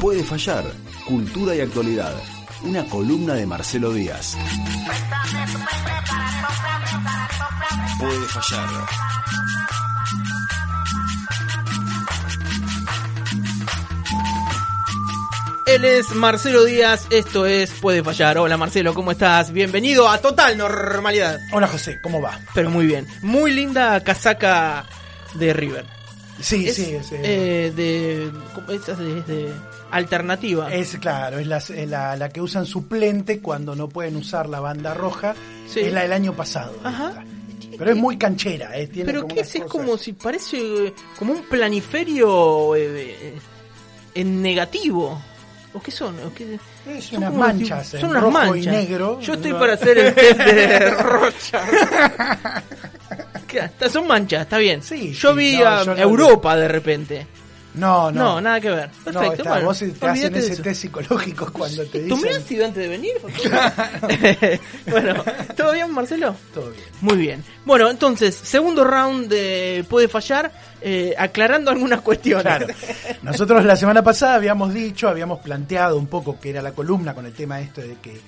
Puede fallar. Cultura y actualidad. Una columna de Marcelo Díaz. Puede fallar. Él es Marcelo Díaz, esto es Puede Fallar. Hola Marcelo, ¿cómo estás? Bienvenido a Total Normalidad. Hola José, ¿cómo va? Pero muy bien. Muy linda casaca de River. Sí, Es, sí, es, eh, eh, de, de, de alternativa. es claro, es la, es la, la que usan suplente cuando no pueden usar la banda roja. Sí. Es la del año pasado. Ajá. Pero es muy canchera, eh, tiene Pero como qué es, es como si parece eh, como un planiferio eh, eh, en negativo. ¿O qué son? ¿O qué- Es son unas si- manchas son en unas rojo manchas. y negro. Yo estoy No. para hacer el test de Rocha. Está- Son manchas, está bien. Sí, yo sí, vi no, a yo no- Europa de repente. No, No, no. nada que ver. No, Perfecto. está, bueno, vos te hacen ese test psicológico cuando te ¿Tú dicen... miraste antes de venir? bueno, ¿todo bien, Marcelo? Todo bien. Muy bien. Bueno, entonces, segundo round de Puede Fallar, eh, aclarando algunas cuestiones. Claro. Nosotros la semana pasada habíamos dicho, habíamos planteado un poco que era la columna con el tema esto de que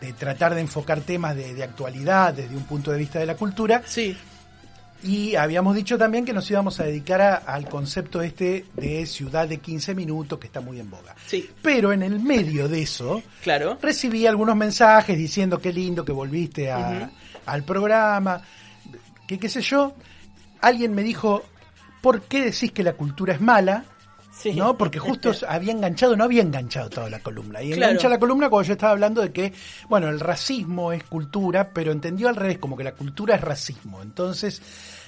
de tratar de enfocar temas de, de actualidad desde un punto de vista de la cultura Sí, y habíamos dicho también que nos íbamos a dedicar a- al concepto este de ciudad de 15 minutos que está muy en boga. sí, Pero en el medio de eso claro. recibí algunos mensajes diciendo qué lindo que volviste a- al programa, que qué sé yo. Alguien me dijo, ¿por qué decís que la cultura es mala? Sí. ¿No? Porque justo había enganchado, no había enganchado toda la columna. Y Claro. engancha la columna cuando yo estaba hablando de que, bueno, el racismo es cultura, pero entendió al revés, como que la cultura es racismo. Entonces,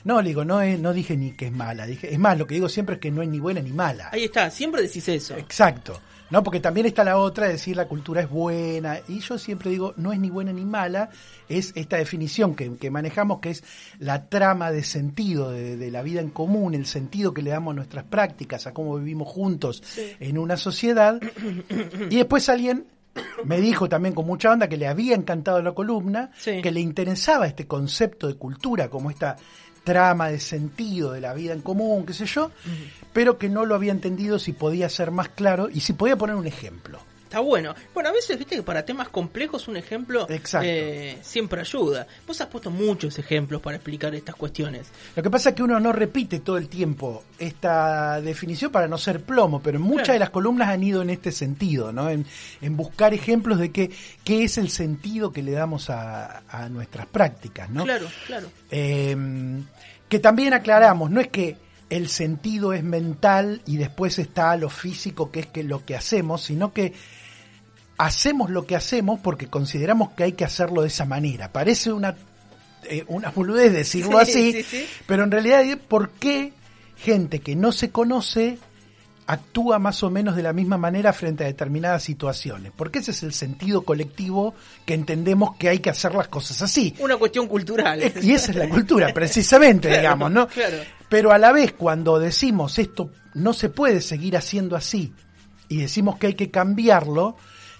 no, le digo, no, es- no dije ni que es mala. Dije, es más, lo que digo siempre es que no es ni buena ni mala. Ahí está, siempre decís eso. Exacto. ¿No? Porque también está la otra de decir la cultura es buena. Y yo siempre digo, no es ni buena ni mala, es esta definición que, que manejamos, que es la trama de sentido de, de la vida en común, el sentido que le damos a nuestras prácticas, a cómo vivimos juntos en una sociedad. Y después alguien me dijo también con mucha onda que le había encantado la columna, Sí. que le interesaba este concepto de cultura, como esta trama de sentido de la vida en común, qué sé yo, pero que no lo había entendido si podía ser más claro y si podía poner un ejemplo. Está bueno. Bueno, a veces, viste que para temas complejos un ejemplo eh, siempre ayuda. Vos has puesto muchos ejemplos para explicar estas cuestiones. Lo que pasa es que uno no repite todo el tiempo esta definición para no ser plomo, pero muchas Claro. de las columnas han ido en este sentido, ¿no? En, en buscar ejemplos de qué, qué es el sentido que le damos a, a nuestras prácticas, ¿no? Claro, claro. Eh, que también aclaramos, no es que el sentido es mental y después está lo físico, que es que lo que hacemos, sino que hacemos lo que hacemos porque consideramos que hay que hacerlo de esa manera. Parece una, eh, una boludez decirlo Sí, así, sí, sí. pero en realidad, ¿por qué gente que no se conoce actúa más o menos de la misma manera frente a determinadas situaciones? Porque ese es el sentido colectivo que entendemos que hay que hacer las cosas así. Una cuestión cultural. Y esa es la cultura, precisamente, Claro, digamos, ¿no? claro. Pero a la vez, cuando decimos esto no se puede seguir haciendo así y decimos que hay que cambiarlo,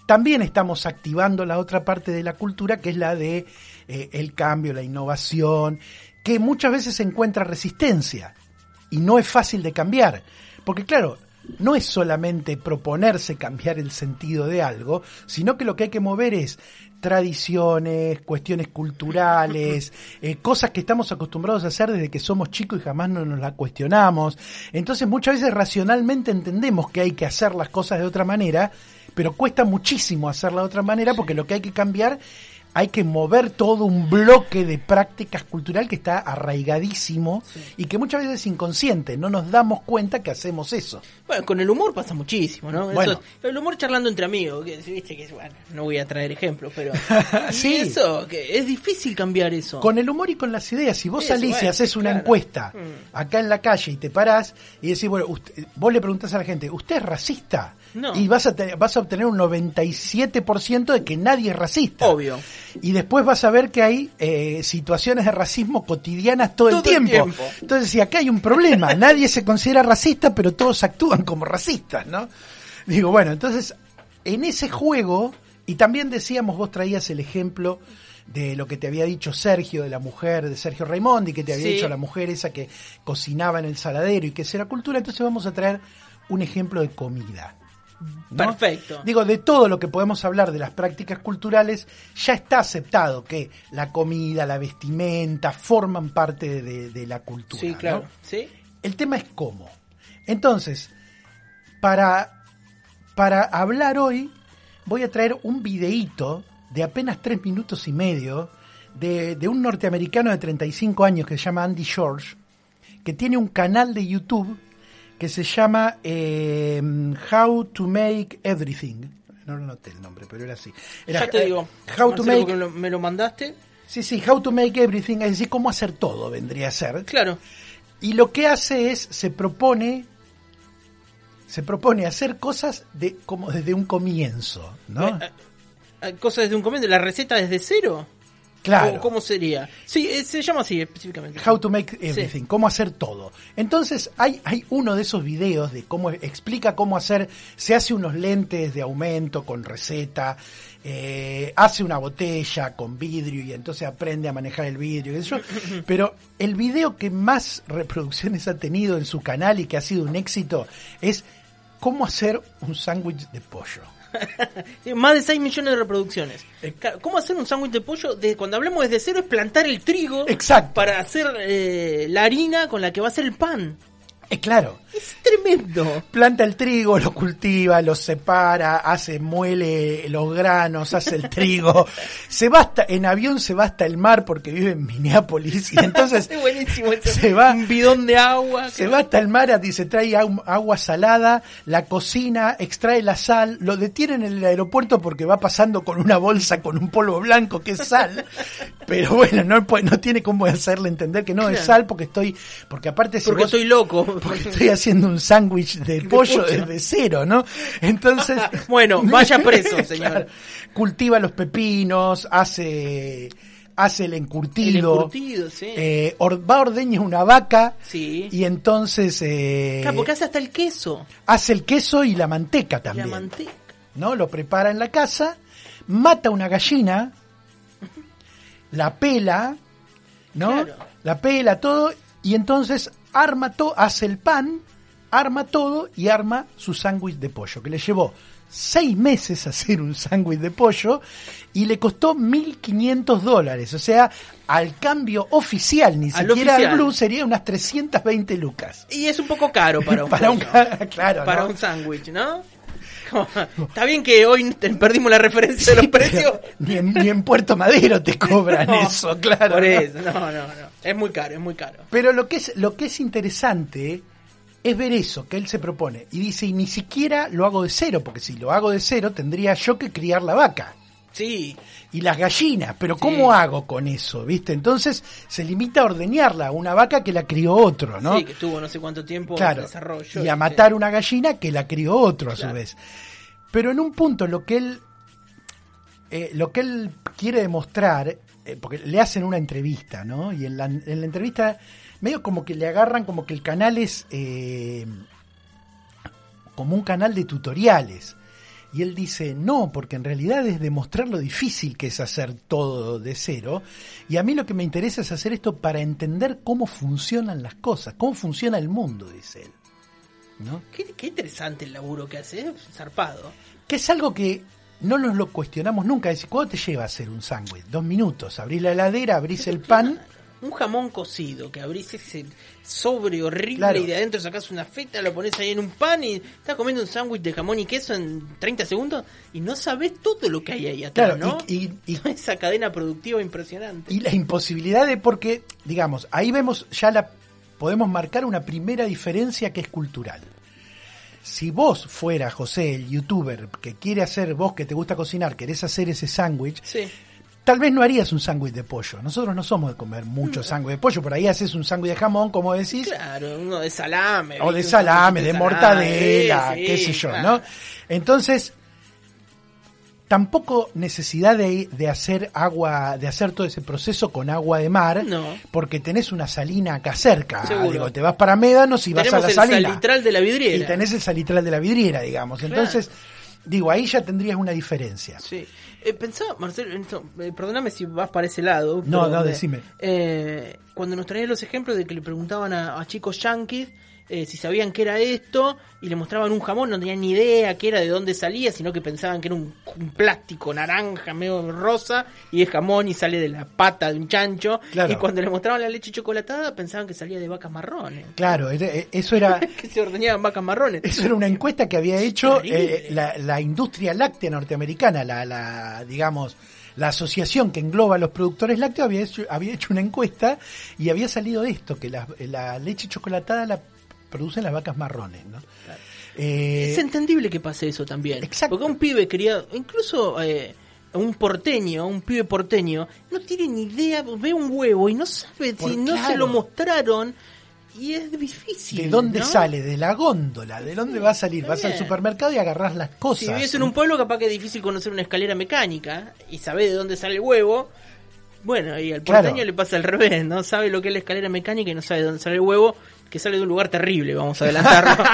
también estamos activando la otra parte de la cultura, que es la de eh, el cambio, la innovación, que muchas veces encuentra resistencia y no es fácil de cambiar. Porque claro, no es solamente proponerse cambiar el sentido de algo, sino que lo que hay que mover es tradiciones, cuestiones culturales, eh, cosas que estamos acostumbrados a hacer desde que somos chicos y jamás no nos la cuestionamos. Entonces muchas veces racionalmente entendemos que hay que hacer las cosas de otra manera, pero cuesta muchísimo hacerla de otra manera porque lo que hay que cambiar hay que mover todo un bloque de prácticas cultural que está arraigadísimo y que muchas veces es inconsciente, no nos damos cuenta que hacemos eso. Bueno, con el humor pasa muchísimo, ¿no? Bueno. Eso- el humor charlando entre amigos, que viste que bueno, no voy a traer ejemplos, pero Sí. eso, que es difícil cambiar eso. Con el humor y con las ideas, si vos Eso, salís y haces una claro. encuesta Mm. acá en la calle y te parás y decís, bueno, usted- vos le preguntás a la gente, ¿usted es racista? No. Y vas a, vas a obtener un 97% de que nadie es racista. Obvio. Y después vas a ver que hay eh, situaciones de racismo cotidianas todo, Todo el, el tiempo. Entonces, si acá hay un problema, nadie se considera racista, pero todos actúan como racistas, ¿no? Digo, bueno, entonces, en ese juego, y también decíamos, vos traías el ejemplo de lo que te había dicho Sergio, de la mujer de Sergio Raimondi, que te había Sí. dicho la mujer esa que cocinaba en el saladero y que era cultura, entonces vamos a traer un ejemplo de comida. ¿No? Perfecto. Digo, de todo lo que podemos hablar de las prácticas culturales, ya está aceptado que la comida, la vestimenta, forman parte de, de la cultura. Sí, ¿no? claro. ¿Sí? El tema es cómo. Entonces, para, para hablar hoy, voy a traer un videíto de apenas tres minutos y medio de, de un norteamericano de 35 años que se llama Andy George, que tiene un canal de YouTube que se llama eh, How to Make Everything. No lo noté el nombre, pero era así. Era, ya te digo. eh, How to Make... lo- me lo mandaste. Sí, sí, How to Make Everything, es decir, cómo hacer todo vendría a ser. Claro. Y lo que hace es, se propone, se propone hacer cosas de, como desde un comienzo, ¿no? Eh, Cosas desde un comienzo. ¿La receta desde cero? Claro. ¿O ¿Cómo sería? Sí, eh, se llama así específicamente. How to make everything, cómo hacer todo. Entonces hay, hay uno de esos videos de cómo explica cómo hacer, se hace unos lentes de aumento con receta, eh, hace una botella con vidrio y entonces aprende a manejar el vidrio, sé yo. Pero el video que más reproducciones ha tenido en su canal y que ha sido un éxito es cómo hacer un sándwich de pollo. Sí, Más de 6 millones de reproducciones. Claro, ¿Cómo hacer un sándwich de pollo? De, cuando hablamos desde cero es plantar el trigo Exacto. para hacer eh, la harina con la que va a hacer el pan. Es claro. Es tremendo. planta el trigo, lo cultiva, lo separa, hace, muele los granos, hace el trigo, se va hasta, en avión se va hasta el mar porque vive en Minneapolis y entonces buenísimo se va, Un bidón de agua. se va hasta el mar se trae agua salada, la cocina, extrae la sal, lo detienen en el aeropuerto porque va pasando con una bolsa con un polvo blanco que es sal, pero bueno, no, puede- no tiene cómo hacerle entender que no es sal porque estoy, porque aparte si Porque vos- estoy loco. porque estoy haciendo un sándwich de pollo pollo. desde cero, ¿no? Entonces. Bueno, vaya preso, señor. Claro. Cultiva los pepinos, hace. Hace el encurtido. El encurtido, sí. eh, or- va a ordeñar una vaca. Sí. Y entonces. eh, Claro, porque hace hasta el queso. hace el queso y la manteca La también. manteca. ¿no? Lo prepara en la casa, mata una gallina, la pela, ¿no? Claro. La pela todo y entonces arma todo, hace el pan, arma todo y arma su sándwich de pollo, que le llevó seis meses hacer un sándwich de pollo y le costó 1.500 dólares. O sea, al cambio oficial, ni Al siquiera al blue, sería unas 320 lucas. Y es un poco caro para un Para un claro, para ¿no? un sándwich, ¿no? Está bien que hoy perdimos la referencia de Sí, los precios. Ni en, ni en Puerto Madero te cobran No, eso, claro. Por ¿no? eso, no, no, no. Es muy caro, es muy caro. Pero lo que es lo que es interesante es ver eso que él se propone y dice y ni siquiera lo hago de cero porque si lo hago de cero tendría yo que criar la vaca Sí, y las gallinas, pero ¿cómo hago con eso? ¿Viste? Entonces se limita a ordeñarla una vaca que la crió otro, ¿no? sí, que estuvo no sé cuánto tiempo claro. en desarrollo. Y a sí. matar una gallina que la crió otro a Claro. su vez. Pero en un punto lo que él eh, lo que él quiere demostrar, eh, porque le hacen una entrevista, ¿no? Y en la, en la entrevista medio como que le agarran como que el canal es eh, como un canal de tutoriales. Y él dice, no, porque en realidad es demostrar lo difícil que es hacer todo de cero. Y a mí lo que me interesa es hacer esto para entender cómo funcionan las cosas, cómo funciona el mundo, dice él. ¿No? Qué, qué interesante el laburo que hace, es zarpado. Que es algo que no nos lo cuestionamos nunca. Es decir, ¿cuánto te lleva hacer un sándwich? Dos minutos. Abrís la heladera, abrís el pan. Un jamón cocido, que abrís ese sobre horrible Claro. y de adentro sacás una feta, lo pones ahí en un pan y estás comiendo un sándwich de jamón y queso en 30 segundos y no sabés todo lo que hay ahí atrás, Claro, ¿no? y- y- y- Esa cadena productiva impresionante. Y la imposibilidad de, porque, digamos, ahí vemos ya la, podemos marcar una primera diferencia que es cultural. Si vos fuera José, el youtuber que quiere hacer, vos que te gusta cocinar, querés hacer ese sándwich, Sí. Tal vez no harías un sándwich de pollo. Nosotros no somos de comer mucho sándwich de pollo, por ahí haces un sándwich de jamón, como decís, Claro, uno de salame. o de salame, de mortadela, sí, qué sé yo, claro. ¿no? Entonces, tampoco necesidad de, de hacer agua, de hacer todo ese proceso con agua de mar, No. porque tenés una salina acá cerca. Seguro. Digo, te vas para Médanos y vas a la el salina. salitral de la vidriera. Y tenés el salitral de la vidriera, digamos. Entonces, Digo, ahí ya tendrías una diferencia. Sí. Eh, pensaba, Marcelo, en esto, eh, perdóname si vas para ese lado. No, pero no, me- decime. eh, cuando nos traías los ejemplos de que le preguntaban a, a chicos yankees eh, si sabían qué era esto y le mostraban un jamón, no tenían ni idea qué era, de dónde salía, sino que pensaban que era un, un plástico naranja, medio rosa, y es jamón y sale de la pata de un chancho. Claro. Y cuando le mostraban la leche chocolatada, pensaban que salía de vacas marrones. Claro, eh, eso era, que se ordeñaban vacas marrones. eso era una encuesta que había hecho eh, la, la industria láctea norteamericana, la, la, digamos, la asociación que engloba a los productores lácteos había hecho, había hecho una encuesta y había salido esto, que la, la leche chocolatada la producen las vacas marrones, ¿no? Eh, Es entendible que pase eso también. Exacto. Porque un pibe quería, incluso eh, un porteño, un pibe porteño, no tiene ni idea, ve un huevo y no sabe Por- si no se lo mostraron y es difícil. ¿De dónde ¿no? sale? De la góndola. ¿De dónde va a salir? Vas al supermercado y agarrás las cosas. Si vives en un pueblo, capaz que es difícil conocer una escalera mecánica y saber de dónde sale el huevo. Bueno, y al Claro. porteño le pasa al revés, ¿no? Sabe lo que es la escalera mecánica y no sabe de dónde sale el huevo, que sale de un lugar terrible, vamos a adelantarlo.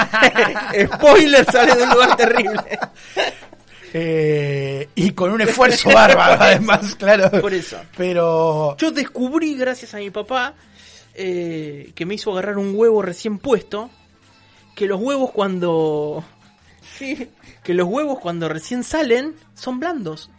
Spoiler, sale de un lugar terrible. Eh, y con un esfuerzo bárbaro, además, claro. Por eso. Pero. Yo descubrí, gracias a mi papá, eh, que me hizo agarrar un huevo recién puesto, que los huevos cuando... Sí, que los huevos cuando recién salen son blandos.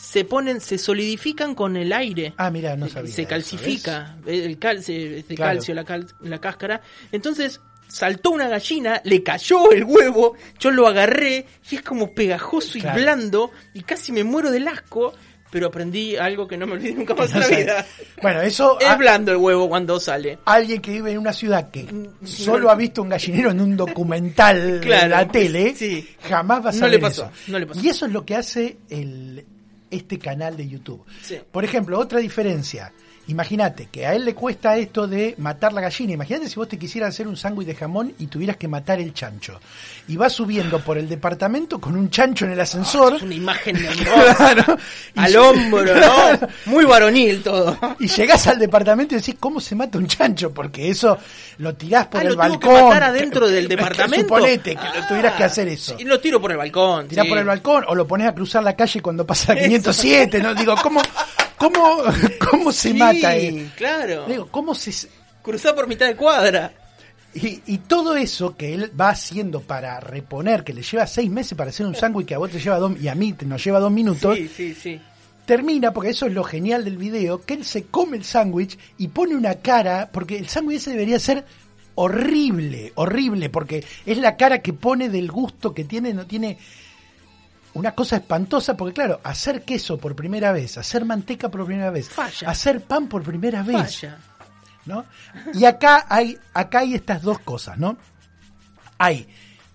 Se ponen, se solidifican con el aire. Ah, mira, no sabía. se eso, calcifica el calcio, este Claro. calcio la, cal- la cáscara. Entonces saltó una gallina, le cayó el huevo, yo lo agarré y es como pegajoso y blando y casi me muero del asco, pero aprendí algo que no me olvidé nunca más en la No vida. Bueno, eso. Es blando el huevo cuando sale. alguien que vive en una ciudad que solo ha visto un gallinero en un documental Claro, de la tele, sí. jamás va a No saber le pasó, eso. no le pasó. Y eso es lo que hace el, este canal de YouTube. Sí. Por ejemplo, otra diferencia. Imagínate que a él le cuesta esto de matar la gallina. Imagínate si vos te quisieras hacer un sándwich de jamón y tuvieras que matar el chancho. Y vas subiendo por el departamento con un chancho en el ascensor. Es una imagen hermosa. Claro. Al hombro. ¿no? Muy varonil todo. Y llegás al departamento y decís, ¿cómo se mata un chancho? Porque eso lo tirás por Ah, el ¿lo tengo balcón. que matar adentro del departamento? Suponete que lo tuvieras Ah, que hacer eso. Y lo tiro por el balcón. Tirás sí. por el balcón o lo pones a cruzar la calle cuando pasa la Eso. 507, ¿no? Digo, ¿cómo, cómo, cómo se Sí, mata? Eh? claro. Digo, ¿cómo se...? Cruzar por mitad de cuadra. Y, y todo eso que él va haciendo para reponer, que le lleva seis meses para hacer un sándwich que a vos te lleva dos, y a mí te nos lleva dos minutos, Sí, sí, sí. termina, porque eso es lo genial del video, que él se come el sándwich y pone una cara, porque el sándwich ese debería ser horrible, horrible, porque es la cara que pone del gusto que tiene, no tiene una cosa espantosa, porque claro, hacer queso por primera vez, hacer manteca por primera vez, Falla. hacer pan por primera vez, Vaya. ¿no? Y acá hay, acá hay estas dos cosas, ¿no? Hay,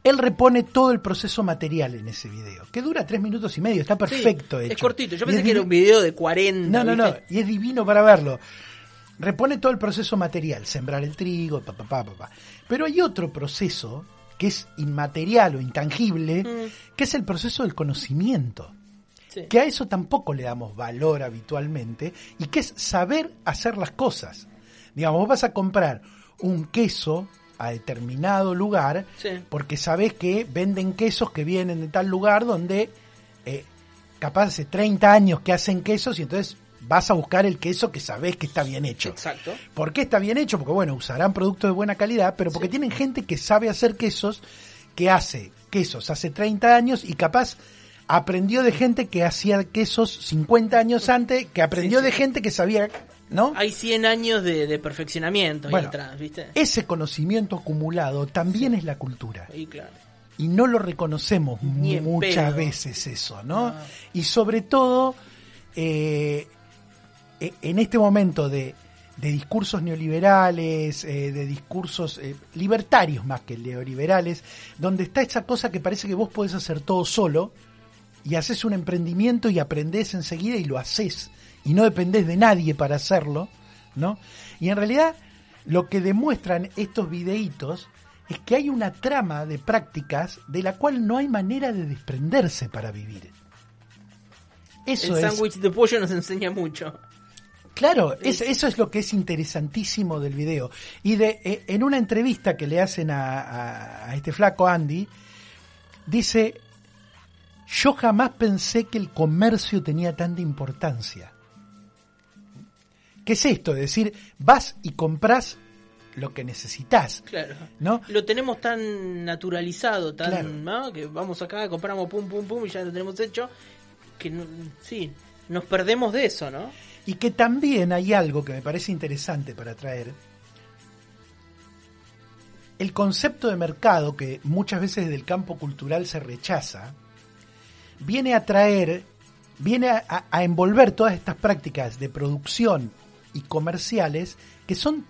él repone todo el proceso material en ese video, que dura tres minutos y medio, está perfecto Sí, hecho. Es cortito. Yo pensé es que era un video de 40. no, no, no, y es divino para verlo. Repone todo el proceso material, sembrar el trigo, pa, pa, pa, pa, pa. Pero hay otro proceso que es inmaterial o intangible, Mm. que es el proceso del conocimiento. Sí. Que a eso tampoco le damos valor habitualmente y que es saber hacer las cosas. Digamos, vos vas a comprar un queso a determinado lugar Sí. porque sabés que venden quesos que vienen de tal lugar donde eh, capaz hace 30 años que hacen quesos y entonces vas a buscar el queso que sabés que está bien hecho. Exacto. ¿Por qué está bien hecho? Porque bueno, usarán productos de buena calidad, pero porque tienen gente que sabe hacer quesos, que hace quesos hace 30 años y capaz aprendió de gente que hacía quesos 50 años antes, que aprendió Sí, de sí. gente que sabía, ¿no? Hay 100 años de, de perfeccionamiento Bueno, atrás, ¿viste? Ese conocimiento acumulado también es la cultura. Ahí, claro. y no lo reconocemos muchas pedo. veces eso, ¿no? No. Y sobre todo eh, en este momento de, de discursos neoliberales, eh, de discursos eh, libertarios más que neoliberales, donde está esa cosa que parece que vos podés hacer todo solo y haces un emprendimiento y aprendés enseguida y lo haces y no dependés de nadie para hacerlo, ¿no? Y en realidad lo que demuestran estos videitos es que hay una trama de prácticas de la cual no hay manera de desprenderse para vivir. Eso el sándwich de pollo nos enseña mucho. Claro, es- eso es lo que es interesantísimo del video. Y de eh, en una entrevista que le hacen a, a- a este flaco Andy, dice, yo jamás pensé que el comercio tenía tanta importancia. ¿Qué es esto? Es decir, vas y compras lo que necesitas. Claro. ¿No? Lo tenemos tan naturalizado, tan Claro. ¿no? que vamos acá, compramos pum pum pum y ya lo tenemos hecho, que sí, nos perdemos de eso, ¿no? Y que también hay algo que me parece interesante para traer. El concepto de mercado, que muchas veces desde el campo cultural se rechaza, viene a traer, viene a, a- a envolver todas estas prácticas de producción y comerciales que son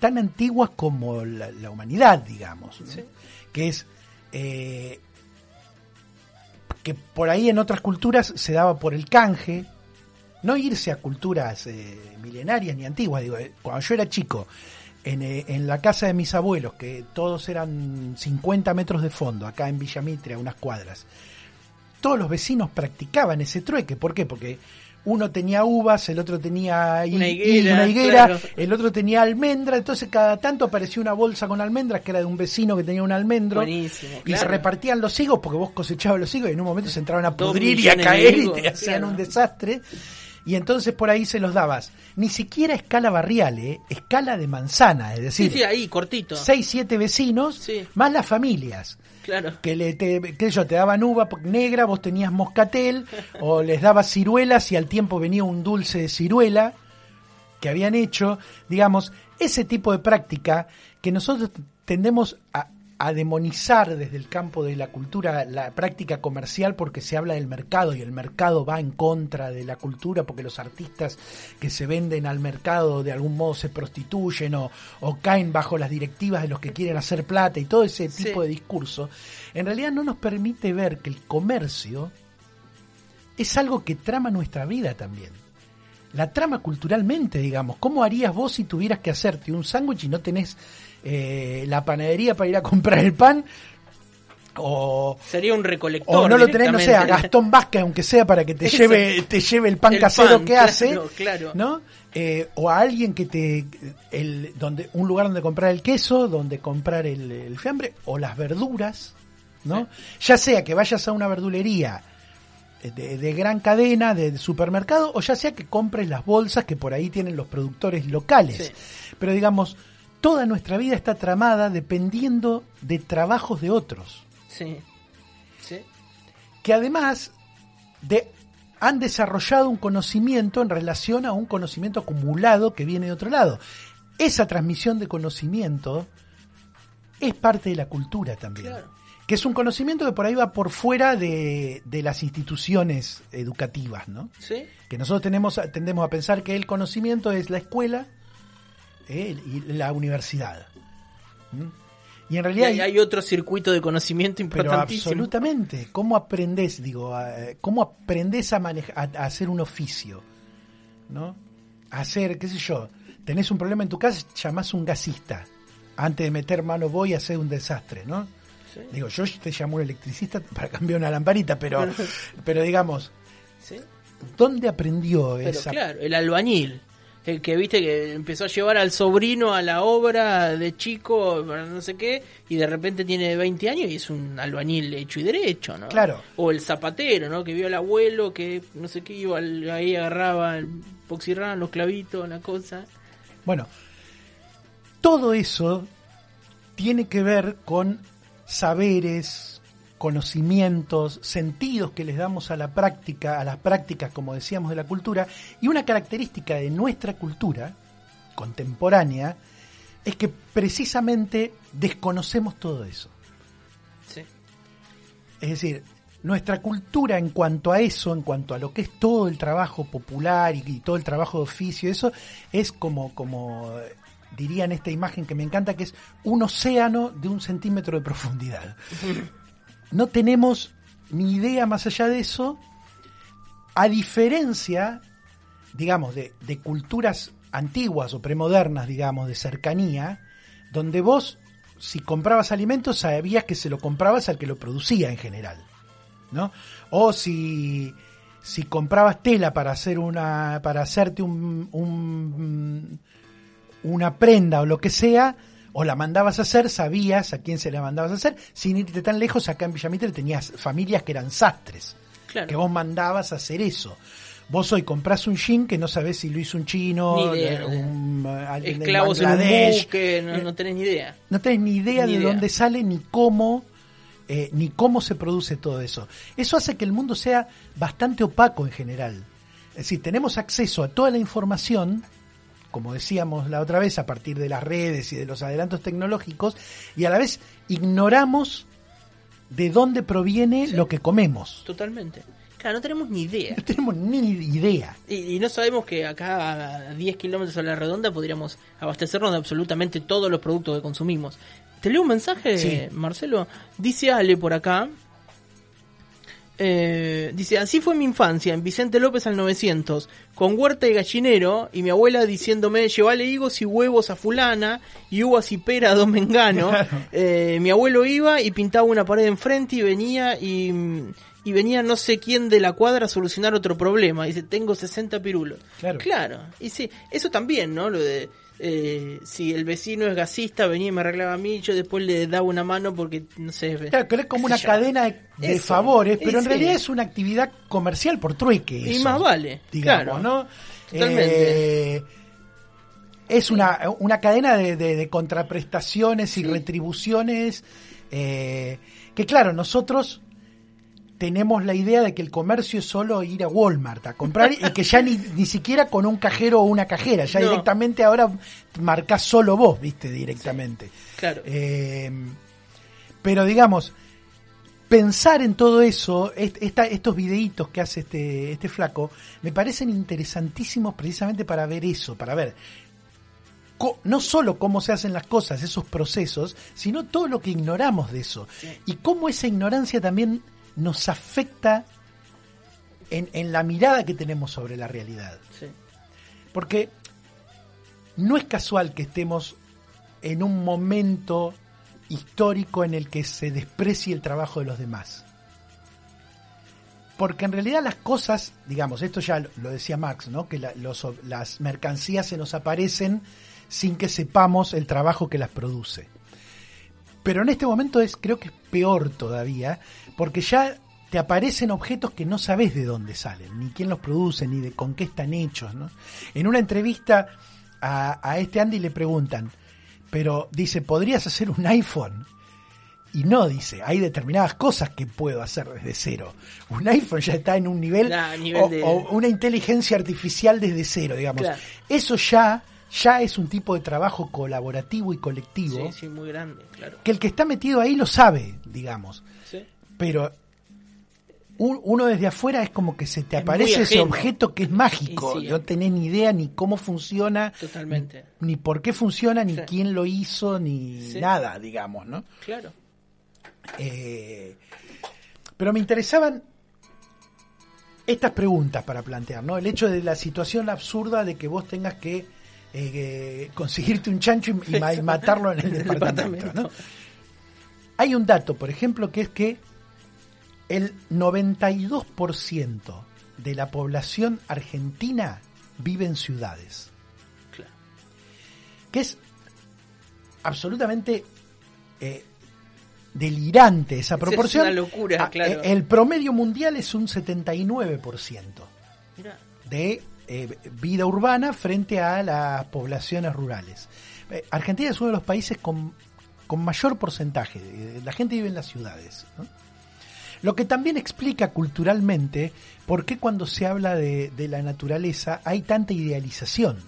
tan antiguas como la, la humanidad, digamos. ¿no? Sí. Que es eh, que por ahí en otras culturas se daba por el canje, no irse a culturas eh, milenarias ni antiguas. Digo, eh, cuando yo era chico, en, eh, en la casa de mis abuelos, que todos eran 50 metros de fondo, acá en Villamitre, a unas cuadras, todos los vecinos practicaban ese trueque. ¿Por qué? Porque uno tenía uvas, el otro tenía Una hi- higuera, una higuera, claro. el otro tenía almendra, entonces cada tanto aparecía una bolsa con almendras que era de un vecino que tenía un almendro. Buenísimo, Y se repartían los higos porque vos cosechabas los higos y en un momento se entraban a pudrir y a caer y te hacían claro. un desastre. Y entonces por ahí se los dabas. Ni siquiera escala barrial, ¿eh? escala de manzana, es Sí, decir, sí, ahí, cortito. seis, siete vecinos, Sí. más las familias. Claro. Que le te, sé yo, te daban uva negra, vos tenías moscatel, o les dabas ciruelas y al tiempo venía un dulce de ciruela que habían hecho, digamos, ese tipo de práctica que nosotros tendemos a, a demonizar desde el campo de la cultura, la práctica comercial, porque se habla del mercado y el mercado va en contra de la cultura, porque los artistas que se venden al mercado de algún modo se prostituyen o, o caen bajo las directivas de los que quieren hacer plata y todo ese Sí. tipo de discurso, en realidad no nos permite ver que el comercio es algo que trama nuestra vida también la trama culturalmente, digamos. ¿Cómo harías vos si tuvieras que hacerte un sándwich y no tenés eh, la panadería para ir a comprar el pan? O, Sería un recolector. o no lo tenés, no sé, a. Gastón Vázquez, aunque sea para que te Eso. lleve, te lleve el pan El casero pan, que claro, hace, claro. ¿no? Eh, o a alguien que te, el, donde, un lugar donde comprar el queso, donde comprar el, el fiambre, o las verduras, ¿no? Ya sea que vayas a una verdulería de, de gran cadena, de supermercado, o ya sea que compres las bolsas que por ahí tienen los productores locales. Sí. Pero digamos, toda nuestra vida está tramada dependiendo de trabajos de otros, Sí. Sí. que además de, han desarrollado un conocimiento en relación a un conocimiento acumulado que viene de otro lado. Esa transmisión de conocimiento es parte de la cultura también. Claro. Que es un conocimiento que por ahí va por fuera de, de las instituciones educativas, ¿no? Sí. que nosotros tenemos, tendemos a pensar que el conocimiento es la escuela eh, y la universidad. ¿Mm? Y en Y realidad, hay, hay otro circuito de conocimiento pero importantísimo. absolutamente, ¿cómo aprendés, digo, a- cómo aprendés a, manejar, a, a hacer un oficio? ¿No? A hacer, qué sé yo, tenés un problema en tu casa, llamás a un gasista. Antes de meter mano voy a hacer un desastre, ¿no? Sí. Digo, yo te llamo un electricista para cambiar una lamparita, pero, pero digamos, Sí. ¿dónde aprendió Pero esa claro, el albañil. El que viste que empezó a llevar al sobrino a la obra de chico, no sé qué, y de repente tiene 20 años y es un albañil hecho y derecho, ¿no? Claro. O el zapatero, ¿no? Que vio al abuelo que no sé qué iba ahí agarraba el poxirrán, los clavitos, la cosa. Bueno, todo eso tiene que ver con saberes, conocimientos, sentidos que les damos a la práctica, a las prácticas, como decíamos, de la cultura, y una característica de nuestra cultura contemporánea es que precisamente desconocemos todo eso. Sí. Es decir, nuestra cultura en cuanto a eso, en cuanto a lo que es todo el trabajo popular y, y todo el trabajo de oficio, eso es como, como dirían esta imagen que me encanta, que es un océano de un centímetro de profundidad. No tenemos ni idea más allá de eso, a diferencia, digamos, de, culturas antiguas o premodernas, digamos, de cercanía, donde vos, si comprabas alimentos, sabías que se lo comprabas al que lo producía en general. ¿no? O si, si comprabas tela para hacer una, para hacerte un, un- una prenda o lo que sea, o la mandabas a hacer, sabías a quién se la mandabas a hacer, sin irte tan lejos, acá en Villamitre tenías familias que eran sastres. Claro. que vos mandabas a hacer eso. Vos hoy comprás un jean que no sabés si lo hizo un chino, eh, un, eh, alguien de Esclavos en un Bangladesh. buque, no, Eh, no tenés ni idea. no tenés ni idea Ni de idea. dónde sale ni cómo eh, ni cómo se produce todo eso. Eso hace que el mundo sea bastante opaco en general. Es decir, tenemos acceso a toda la información, como decíamos la otra vez, a partir de las redes y de los adelantos tecnológicos, y a la vez ignoramos de dónde proviene lo que comemos. Totalmente. Claro, no tenemos ni idea. No tenemos ni idea. Y, y no sabemos que acá a 10 kilómetros a la redonda podríamos abastecernos de absolutamente todos los productos que consumimos. Te leo un mensaje, Sí. Marcelo. Dice Ale por acá. Eh, dice, así fue mi infancia en Vicente López al 900, con huerta y gallinero, y mi abuela diciéndome, llévale higos y huevos a fulana, y uvas y pera a don Mengano. Eh, mi abuelo iba y pintaba una pared enfrente y venía y, y venía no sé quién de la cuadra a solucionar otro problema. Dice, tengo 60 pirulos. Claro. Claro, y sí, eso también, ¿no? Lo de... eh, si el vecino es gasista, venía y me arreglaba a mí, yo después le daba una mano porque, no sé... Claro, que es como una yo. cadena de, favores, pero en realidad es una actividad comercial por trueque. Y más vale, digamos, claro. ¿no? Totalmente. Eh, es una, una cadena de, de- de contraprestaciones y retribuciones eh, que, claro, nosotros tenemos la idea de que el comercio es solo ir a Walmart a comprar y que ya ni, ni siquiera con un cajero o una cajera, ya No. directamente ahora marcás solo vos, viste, directamente. Claro. Eh, pero digamos, pensar en todo eso, esta- estos videitos que hace este, este flaco, me parecen interesantísimos precisamente para ver eso, para ver no solo cómo se hacen las cosas, esos procesos, sino todo lo que ignoramos de eso. Y cómo esa ignorancia también nos afecta en, en la mirada que tenemos sobre la realidad. Sí. Porque no es casual que estemos en un momento histórico en el que se desprecie el trabajo de los demás. Porque en realidad las cosas, digamos, esto ya lo- decía Marx, ¿no? que la- los- las mercancías se nos aparecen sin que sepamos el trabajo que las produce. Pero en este momento es, creo que es peor todavía, porque ya te aparecen objetos que no sabes de dónde salen, ni quién los produce, ni de con qué están hechos. ¿no? En una entrevista a, a este Andy le preguntan, pero dice, ¿podrías hacer un iPhone? Y no, dice, hay determinadas cosas que puedo hacer desde cero. Un iPhone ya está en un nivel, o, de- o una inteligencia artificial desde cero, digamos. Claro. Eso ya, ya es un tipo de trabajo colaborativo y colectivo Sí, sí, muy grande, claro. que el que está metido ahí lo sabe, digamos. Sí. Pero un- uno desde afuera es como que se te Es aparece ese objeto que es mágico. Sí. No tenés ni idea ni cómo funciona, Totalmente. ni, ni por qué funciona, ni quién lo hizo, ni nada, digamos, ¿no? Claro. Eh, pero me interesaban estas preguntas para plantear, ¿no? El hecho de la situación absurda de que vos tengas que eh, conseguirte un chancho y, y ma- y matarlo en el En el departamento, departamento. ¿no? Hay un dato, por ejemplo, que es que el 92% de la población argentina vive en ciudades, Claro. que es absolutamente eh, delirante esa Es proporción. una locura, Ah, claro. eh, El promedio mundial es un 79% Mirá. de eh, vida urbana frente a las poblaciones rurales. Eh, Argentina es uno de los países con, con mayor porcentaje, la gente vive en las ciudades. ¿no? Lo que también explica culturalmente por qué cuando se habla de, de la naturaleza hay tanta idealización.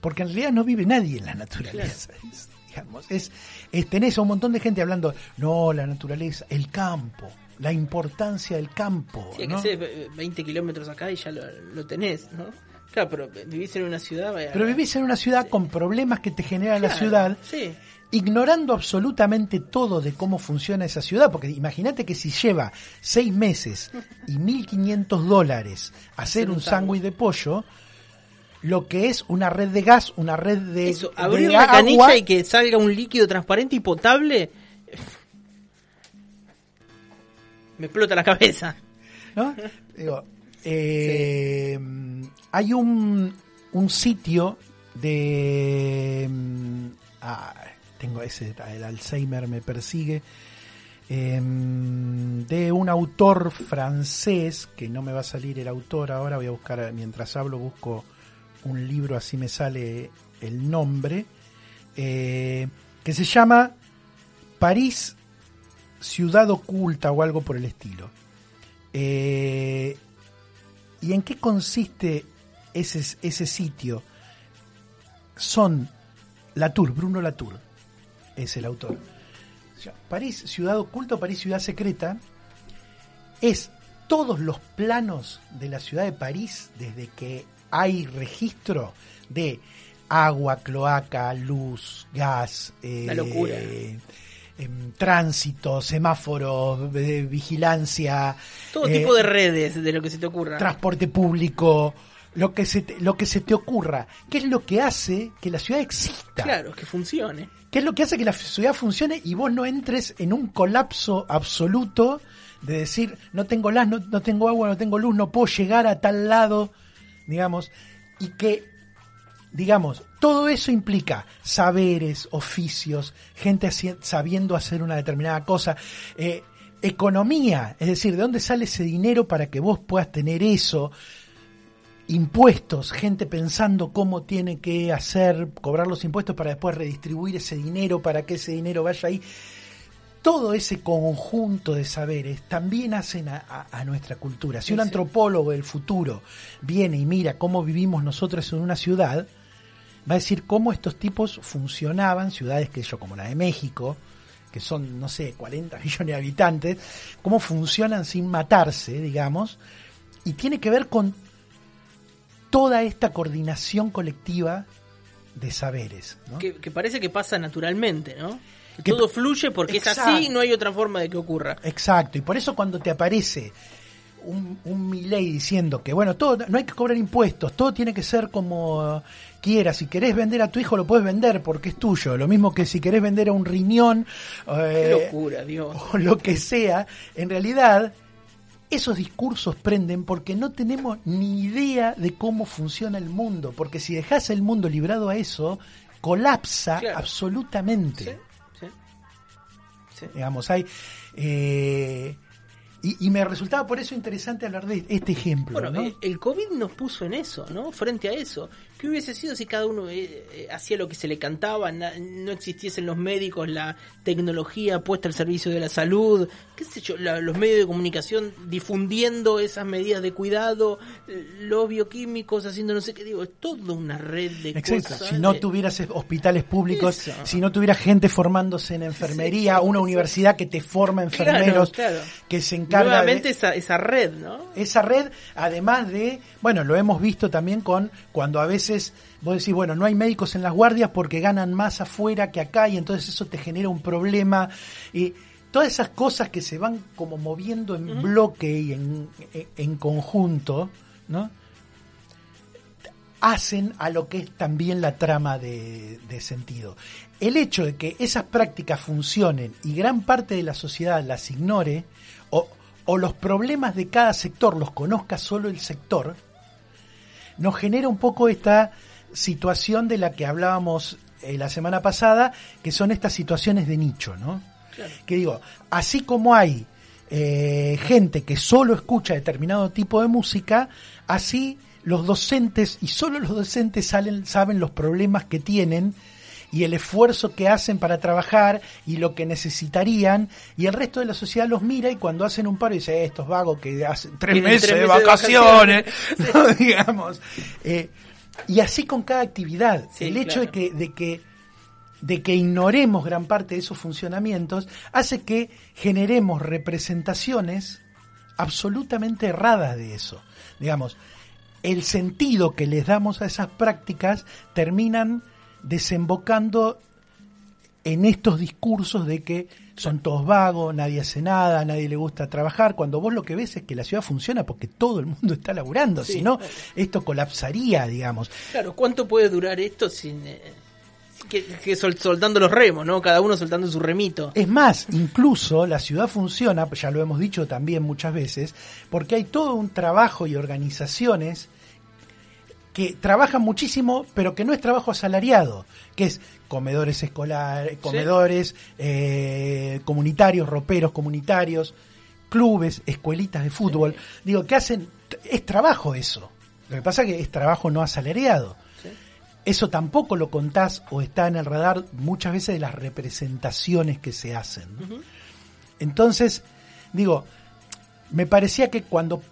Porque en realidad no vive nadie en la naturaleza. Digamos, es, es- tenés a un montón de gente hablando, no, la naturaleza, el campo, la importancia del campo. Sí, ¿no? que ser eh, 20 kilómetros acá y ya lo, lo tenés, ¿no? Claro, pero vivís en una ciudad... vaya- Pero vivís en una ciudad con problemas que te genera la ciudad, Sí. ignorando absolutamente todo de cómo funciona esa ciudad, porque imagínate que si lleva seis meses y 1.500 dólares hacer un sándwich de pollo, lo que es una red de gas, una red de, Eso, de abrir la agua, canilla y que salga un líquido transparente y potable... Me explota la cabeza. eh, Hay un, un sitio de... mm, ah, tengo ese, el Alzheimer me persigue. em, de un autor francés, que no me va a salir el autor ahora, voy a buscar, mientras hablo, busco un libro, así me sale el nombre, eh, que se llama París, ciudad oculta o algo por el estilo. Eh, ¿Y en qué consiste ese, ese sitio? Son Latour, Bruno Latour es el autor. París, ciudad oculta París, ciudad secreta, es todos los planos de la ciudad de París desde que hay registro de agua, cloaca, luz, gas, eh, locura. Tránsito, semáforos, vigilancia. Todo tipo de redes, de lo que se te ocurra. Transporte público, lo que, se te, lo que se te ocurra. ¿Qué es lo que hace que la ciudad exista? Claro, que funcione. ¿Qué es lo que hace que la ciudad funcione y vos no entres en un colapso absoluto de decir, no tengo las, no, no tengo agua, no tengo luz, no puedo llegar a tal lado, digamos, y que digamos, todo eso implica saberes, oficios, gente sabiendo hacer una determinada cosa, eh, economía, es decir, de dónde sale ese dinero para que vos puedas tener eso, impuestos, gente pensando cómo tiene que hacer, cobrar los impuestos para después redistribuir ese dinero, para que ese dinero vaya ahí. Todo ese conjunto de saberes también hacen a, nuestra cultura. Si un antropólogo del futuro viene y mira cómo vivimos nosotros en una ciudad, va a decir cómo estos tipos funcionaban, ciudades que yo, como la de México, que son, no sé, 40 millones de habitantes, cómo funcionan sin matarse, digamos, y tiene que ver con toda esta coordinación colectiva de saberes. Que, parece que pasa naturalmente, ¿no? Que, todo fluye porque es así y no hay otra forma de que ocurra. Exacto, y por eso cuando te aparece un, un Milei diciendo que, bueno, todo no hay que cobrar impuestos, todo tiene que ser como quieras. Si querés vender a tu hijo, lo puedes vender porque es tuyo. Lo mismo que si querés vender a un riñón. Qué eh, locura, Dios. O lo que sea. En realidad, esos discursos prenden porque no tenemos ni idea de cómo funciona el mundo. Porque si dejas el mundo librado a eso, colapsa absolutamente. Sí, sí, Digamos, hay. Eh, y, me resultaba por eso interesante hablar de este ejemplo. Bueno, el COVID nos puso en eso, ¿no? Frente a eso. ¿Qué hubiese sido si cada uno eh, eh, hacía lo que se le cantaba, no existiesen los médicos, la tecnología puesta al servicio de la salud, qué sé yo, los medios de comunicación difundiendo esas medidas de cuidado, los bioquímicos haciendo no sé qué digo, es toda una red de Exacto. Si no tuvieras hospitales públicos, si no tuviera gente formándose en enfermería, una universidad que te forma enfermeros, que se encarga Nuevamente esa, esa red, ¿no? Esa red, además de, bueno, lo hemos visto también con cuando a veces vos decís, bueno, no hay médicos en las guardias porque ganan más afuera que acá y entonces eso te genera un problema. Y todas esas cosas que se van como moviendo en bloque y en, conjunto, ¿no? hacen a lo que es también la trama de, sentido. El hecho de que esas prácticas funcionen y gran parte de la sociedad las ignore, o, o los problemas de cada sector los conozca solo el sector, nos genera un poco esta situación de la que hablábamos eh, la semana pasada, que son estas situaciones de nicho, ¿no? Que digo, así como hay eh, gente que solo escucha determinado tipo de música, así los docentes, y solo los docentes salen, saben los problemas que tienen y el esfuerzo que hacen para trabajar y lo que necesitarían y el resto de la sociedad los mira y cuando hacen un paro dice eh, estos vagos que hacen tres, meses, de vacaciones, digamos. Eh, y así con cada actividad. El hecho de que de que de que ignoremos gran parte de esos funcionamientos hace que generemos representaciones absolutamente erradas de eso. Digamos el sentido que les damos a esas prácticas terminan desembocando en estos discursos de que son todos vagos, nadie hace nada, nadie le gusta trabajar, cuando vos lo que ves es que la ciudad funciona porque todo el mundo está laburando, si no, esto colapsaría, digamos. Claro, ¿cuánto puede durar esto sin... Eh, que, soltando los remos, ¿no? Cada uno soltando su remito. Es más, incluso la ciudad funciona, ya lo hemos dicho también muchas veces, porque hay todo un trabajo y organizaciones que trabajan muchísimo, pero que no es trabajo asalariado, que es comedores escolares, comedores eh, comunitarios, roperos comunitarios, clubes, escuelitas de fútbol. Digo, que hacen, es trabajo eso. Lo que pasa es que es trabajo no asalariado. Eso tampoco lo contás o está en el radar muchas veces de las representaciones que se hacen. Entonces, digo, me parecía que cuando,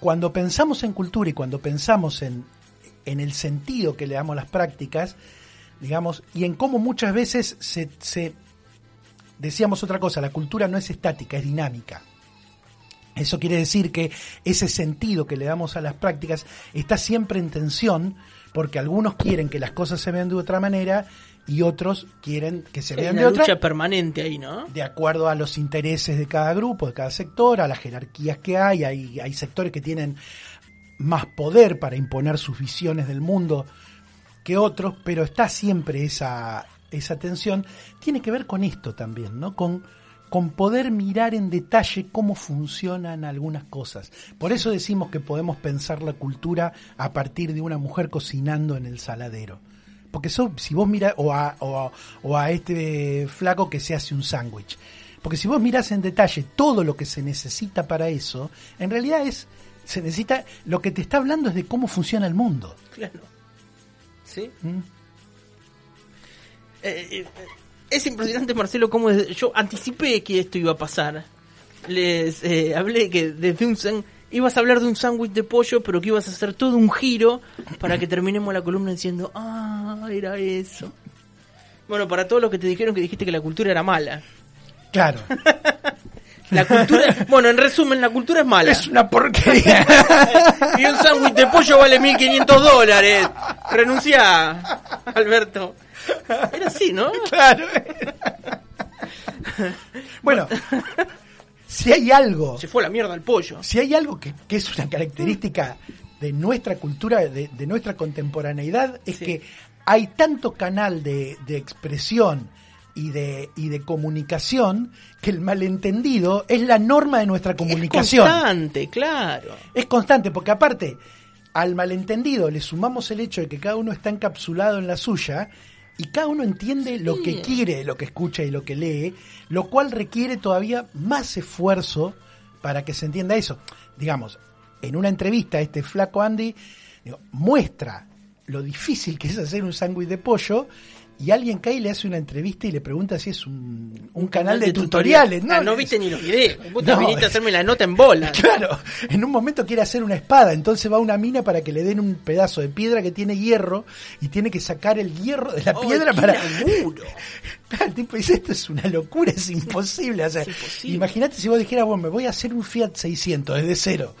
cuando pensamos en cultura y cuando pensamos en, en el sentido que le damos a las prácticas, digamos, y en cómo muchas veces se, se decíamos otra cosa, la cultura no es estática, es dinámica. Eso quiere decir que ese sentido que le damos a las prácticas está siempre en tensión, porque algunos quieren que las cosas se vean de otra manera y otros quieren que se vean Hay de una otra. lucha permanente ahí, ¿no? De acuerdo a los intereses de cada grupo, de cada sector, a las jerarquías que hay, hay, hay sectores que tienen más poder para imponer sus visiones del mundo que otros, pero está siempre esa, esa tensión. Tiene que ver con esto también, ¿no? Con, con poder mirar en detalle cómo funcionan algunas cosas. Por eso decimos que podemos pensar la cultura a partir de una mujer cocinando en el saladero. Porque eso, si vos mirás, o a, o, a, o a este flaco que se hace un sándwich. Porque si vos mirás en detalle todo lo que se necesita para eso, en realidad es, se necesita, lo que te está hablando es de cómo funciona el mundo. Claro. ¿Sí? ¿Mm? Eh, eh, es impresionante, Marcelo, cómo yo anticipé que esto iba a pasar. Les eh, hablé que desde un san- ibas a hablar de un sándwich de pollo, pero que ibas a hacer todo un giro para que terminemos la columna diciendo, ah, era eso. Bueno, para todos los que te dijeron que dijiste que la cultura era mala. Claro, La cultura, bueno, en resumen, la cultura es mala. es una porquería. Y un sándwich de pollo vale 1500 dólares. Renuncia, Alberto. Era así, ¿no? claro. bueno, si hay algo Se fue la mierda el pollo. si hay algo que, que es una característica de nuestra cultura, de, de nuestra contemporaneidad, es Sí. que hay tanto canal de, de expresión y de, y de comunicación que el malentendido es la norma de nuestra comunicación. Es constante, claro. Es constante, porque aparte, al malentendido le sumamos el hecho de que cada uno está encapsulado en la suya y cada uno entiende lo que quiere, lo que escucha y lo que lee, lo cual requiere todavía más esfuerzo para que se entienda eso. Digamos, en una entrevista, este flaco Andy digo, muestra lo difícil que es hacer un sándwich de pollo y alguien cae y le hace una entrevista y le pregunta si es un, un canal de, tutoriales. Ah, no viste ni los videos. Vos No, viniste a hacerme la nota en bola. Claro, en un momento quiere hacer una espada, entonces va a una mina para que le den un pedazo de piedra que tiene hierro y tiene que sacar el hierro de la Ay, piedra para... laburo. Claro, el tipo dice, esto es una locura, es imposible. O sea, Es imposible. imagínate si vos dijeras, bueno, me voy a hacer un Fiat 600 desde cero.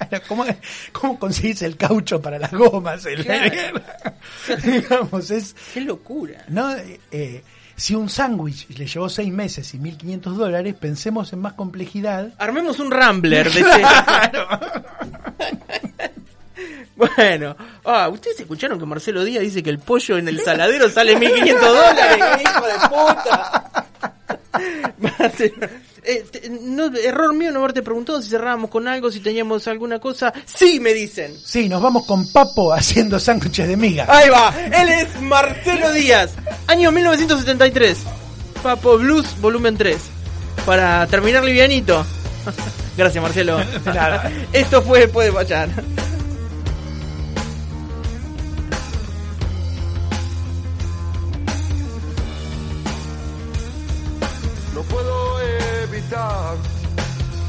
¿Cómo, ¿Cómo conseguís el caucho para las gomas? El- Claro. Digamos, es... Qué locura. ¿no? Eh, si un sándwich le llevó seis meses y 1.500 dólares, pensemos en más complejidad. Armemos un Rambler de ese- Bueno, ah, ustedes escucharon que Marcelo Díaz dice que el pollo en el saladero sale 1500 dólares, ¡Qué hijo de puta. Eh, te- no, error mío no haberte preguntado si cerrábamos con algo, si teníamos alguna cosa. Sí, me dicen. Sí, nos vamos con Papo haciendo sándwiches de miga. Ahí va, él es Marcelo Díaz, año 1973, Papo Blues, volumen 3, para terminar livianito. Gracias Marcelo. Esto fue Puede Fallar.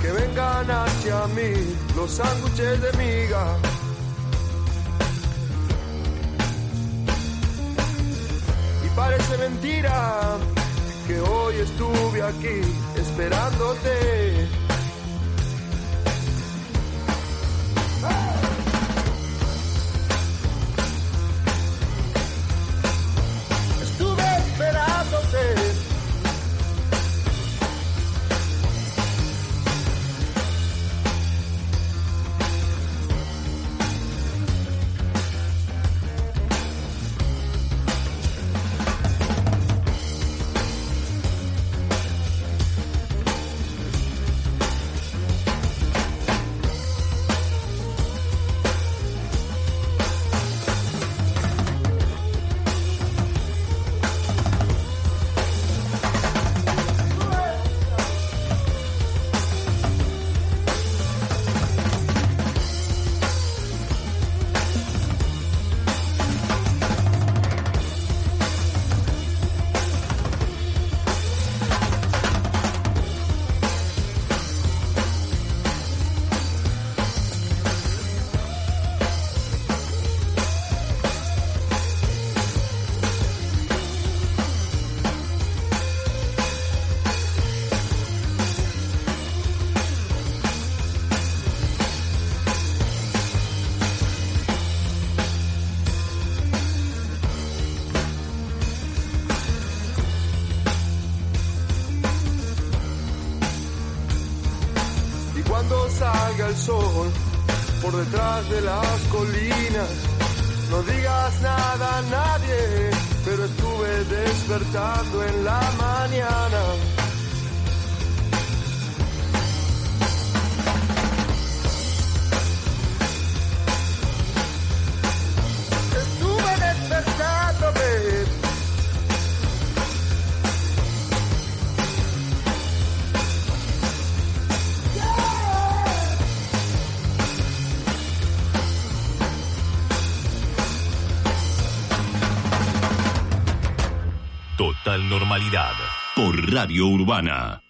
Que vengan hacia mí los sándwiches de miga. Y parece mentira que hoy estuve aquí esperándote. Estuve detrás de las colinas. No digas nada a nadie, pero estuve despertando en la mañana. Radio Urbana.